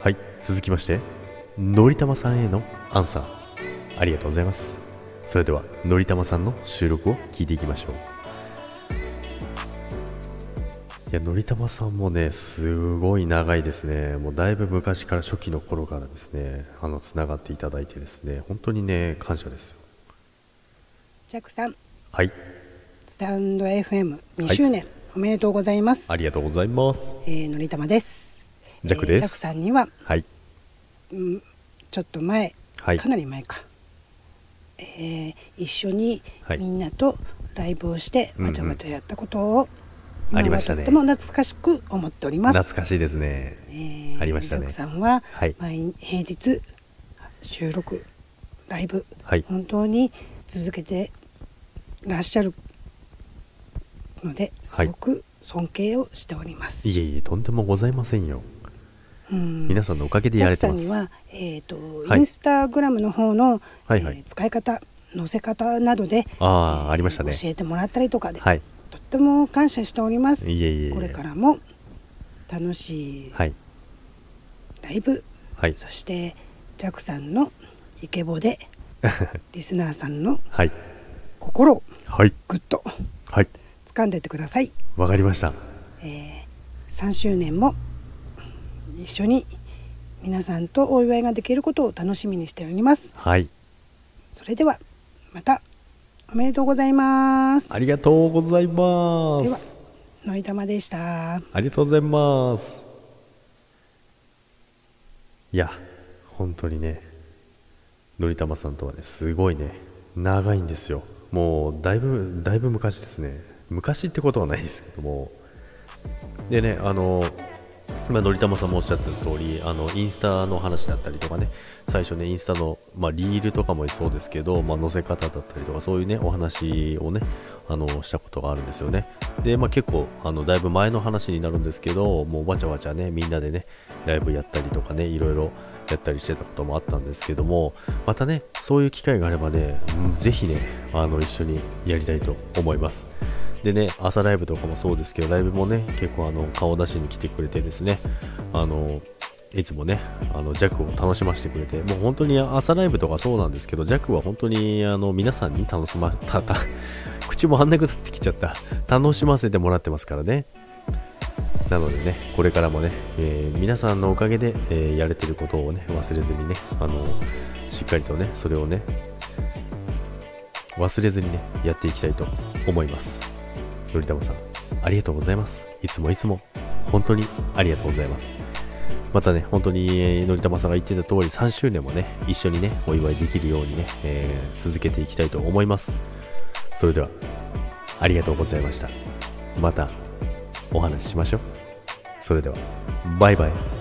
はい続きましてのりたまさんへのアンサー。ありがとうございます。それではのりたまさんの収録を聞いていきましょう。いやのりたまさんもねすごい長いですね。もうだいぶ昔から初期の頃からですねあのつながっていただいてですね本当にね感謝ですよ。ジャックさん。はい。スタンド FM2 周年、おめでとうございます。ありがとうございます。えーのりたまですジャックです。えージャックさんには、はい。うん、ちょっと前、はい。かなり前か、えー一緒にはい。みんなとライブをしてうんうん。わちゃわちゃやったことを、ありましたね。とっても懐かしく思っております。懐かしいですね。えーありましたね。ジャックさんは、はい。毎平日収録ライブ、はい。本当に続けてらっしゃるのですごく尊敬をしております。いえいえとんでもございませんよ。うん皆さんのおかげでやれてます。ジャックさんには、えーとはい。インスタグラムの方の、はいはい。えー使い方載せ方などでああ、えーありましたね。教えてもらったりとかで、はい。とっても感謝しております。いえいえこれからも楽しいはい。ライブ、はい。そしてジャックさんのイケボで リスナーさんのはい。心をはい。ぐっとはい。掴んでってください、わかりました。えー3周年も一緒に皆さんとお祝いができることを楽しみにしております。はい。それではまたおめでとうございます。ありがとうございまではすのりたまでした。ありがとうございます。いや本当にねのりたまさんとはねすごいね長いんですよ。もうだいぶだいぶ昔ですね。昔ってことはないですけども。でねあの今のりたまさんもおっしゃってた通りあのインスタの話だったりとかね。最初ねインスタの、まあ、リールとかもそうですけど、まあ、載せ方だったりとかそういうねお話をねあのしたことがあるんですよね。で、まあ、結構あのだいぶ前の話になるんですけどもうわちゃわちゃねみんなでねライブやったりとかねいろいろやったりしてたこともあったんですけどもまたねそういう機会があればねうんぜひねあの一緒にやりたいと思います。でね朝ライブとかもそうですけどライブもね結構あの顔出しに来てくれてですねあのいつもねあのジャックを楽しませてくれてもう本当に朝ライブとかそうなんですけどジャックは本当にあの皆さんに楽しま たた口もあんなくなってきちゃった。楽しませてもらってますからね。なのでねこれからもね、えー皆さんのおかげで、えーやれてることをね忘れずにねあのしっかりとねそれをね忘れずにねやっていきたいと思います。のりたまさんありがとうございます。いつもいつも本当にありがとうございます。またね本当にのりたまさんが言ってた通り3周年もね一緒にねお祝いできるようにね、えー続けていきたいと思います。それではありがとうございました。またお話ししましょう。それではバイバイ。